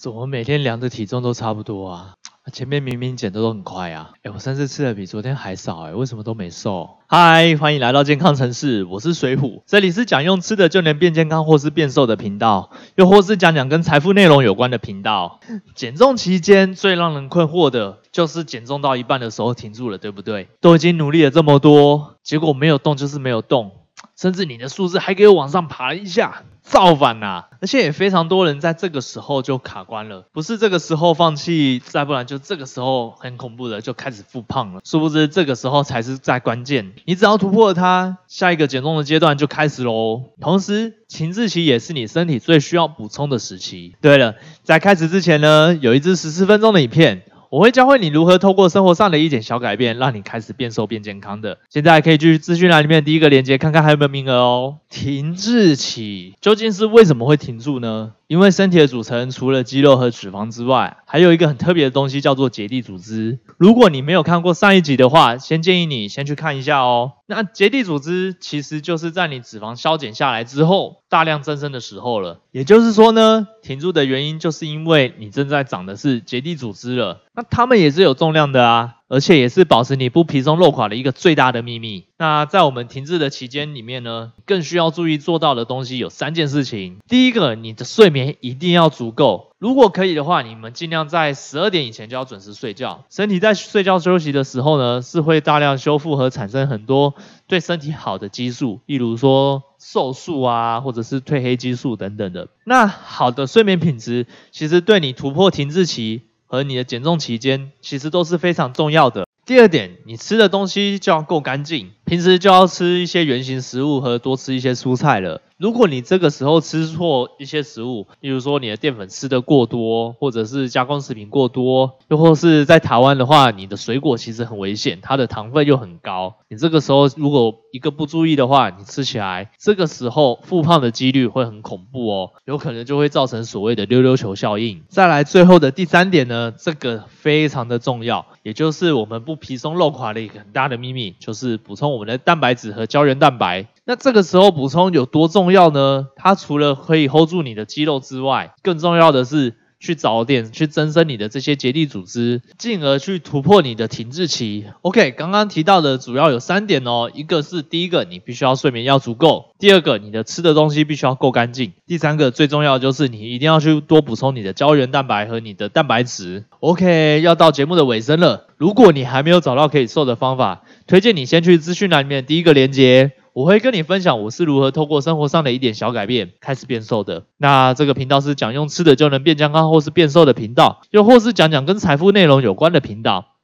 怎么每天量的体重都差不多啊？前面明明减的都很快啊！哎，我上次吃的比昨天还少哎，为什么都没瘦？嗨，欢迎来到健康城市，我是水虎，这里是讲用吃的就能变健康或是变瘦的频道，又或是讲讲跟财富内容有关的频道。减重期间最让人困惑的就是减重到一半的时候停住了，对不对？都已经努力了这么多，结果没有动就是没有动。甚至你的数字还给我往上爬一下，造反呐！而且也非常多人在这个时候就卡关了，不是这个时候放弃，再不然就这个时候很恐怖的就开始复胖了。殊不知这个时候才是在关键，你只要突破了它，下一个减重的阶段就开始喽。同时，情志期也是你身体最需要补充的时期。对了，在开始之前呢，有一支十四分钟的影片。我会教会你如何透过生活上的一点小改变，让你开始变瘦变健康的。现在可以去资讯栏里面第一个链接看看还有没有名额哦。停滞期究竟是为什么会停住呢？因为身体的组成除了肌肉和脂肪之外，还有一个很特别的东西叫做结缔组织。如果你没有看过上一集的话，先建议你先去看一下哦。那结缔组织其实就是在你脂肪消减下来之后大量增生的时候了。也就是说呢，停住的原因就是因为你正在长的是结缔组织了。那它们也是有重量的啊。而且也是保持你不皮松肉垮的一个最大的秘密。那在我们停滞的期间里面呢，更需要注意做到的东西有三件事情。第一个，你的睡眠一定要足够。如果可以的话，你们尽量在十二点以前就要准时睡觉。身体在睡觉休息的时候呢，是会大量修复和产生很多对身体好的激素，例如说瘦素啊，或者是褪黑激素等等的。那好的睡眠品质，其实对你突破停滞期。和你的减重期间，其实都是非常重要的。第二点，你吃的东西就要够干净，平时就要吃一些原形食物和多吃一些蔬菜了。如果你这个时候吃错一些食物，例如说你的淀粉吃的过多，或者是加工食品过多，又或是在台湾的话，你的水果其实很危险，它的糖分又很高。你这个时候如果一个不注意的话，你吃起来这个时候复胖的几率会很恐怖哦，有可能就会造成所谓的溜溜球效应。再来最后的第三点呢，这个非常的重要，也就是我们不皮松肉垮的一个很大的秘密，就是补充我们的蛋白质和胶原蛋白。那这个时候补充有多重要呢？它除了可以 hold 住你的肌肉之外，更重要的是去早点去增生你的这些结缔组织，进而去突破你的停滞期。OK，刚刚提到的主要有三点哦，一个是第一个，你必须要睡眠要足够；第二个，你的吃的东西必须要够干净；第三个，最重要的就是你一定要去多补充你的胶原蛋白和你的蛋白质。OK，要到节目的尾声了，如果你还没有找到可以瘦的方法，推荐你先去资讯栏里面第一个链接。我会跟你分享我是如何透过生活上的一点小改变开始变瘦的。那这个频道是讲用吃的就能变健康或是变瘦的频道，又或是讲讲跟财富内容有关的频道。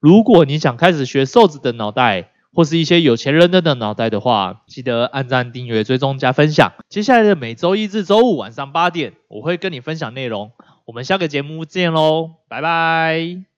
如果你想开始学瘦子的脑袋，或是一些有钱人的脑袋的话，记得按赞、订阅、追踪、加分享。接下来的每周一至周五晚上八点，我会跟你分享内容。我们下个节目见喽，拜拜。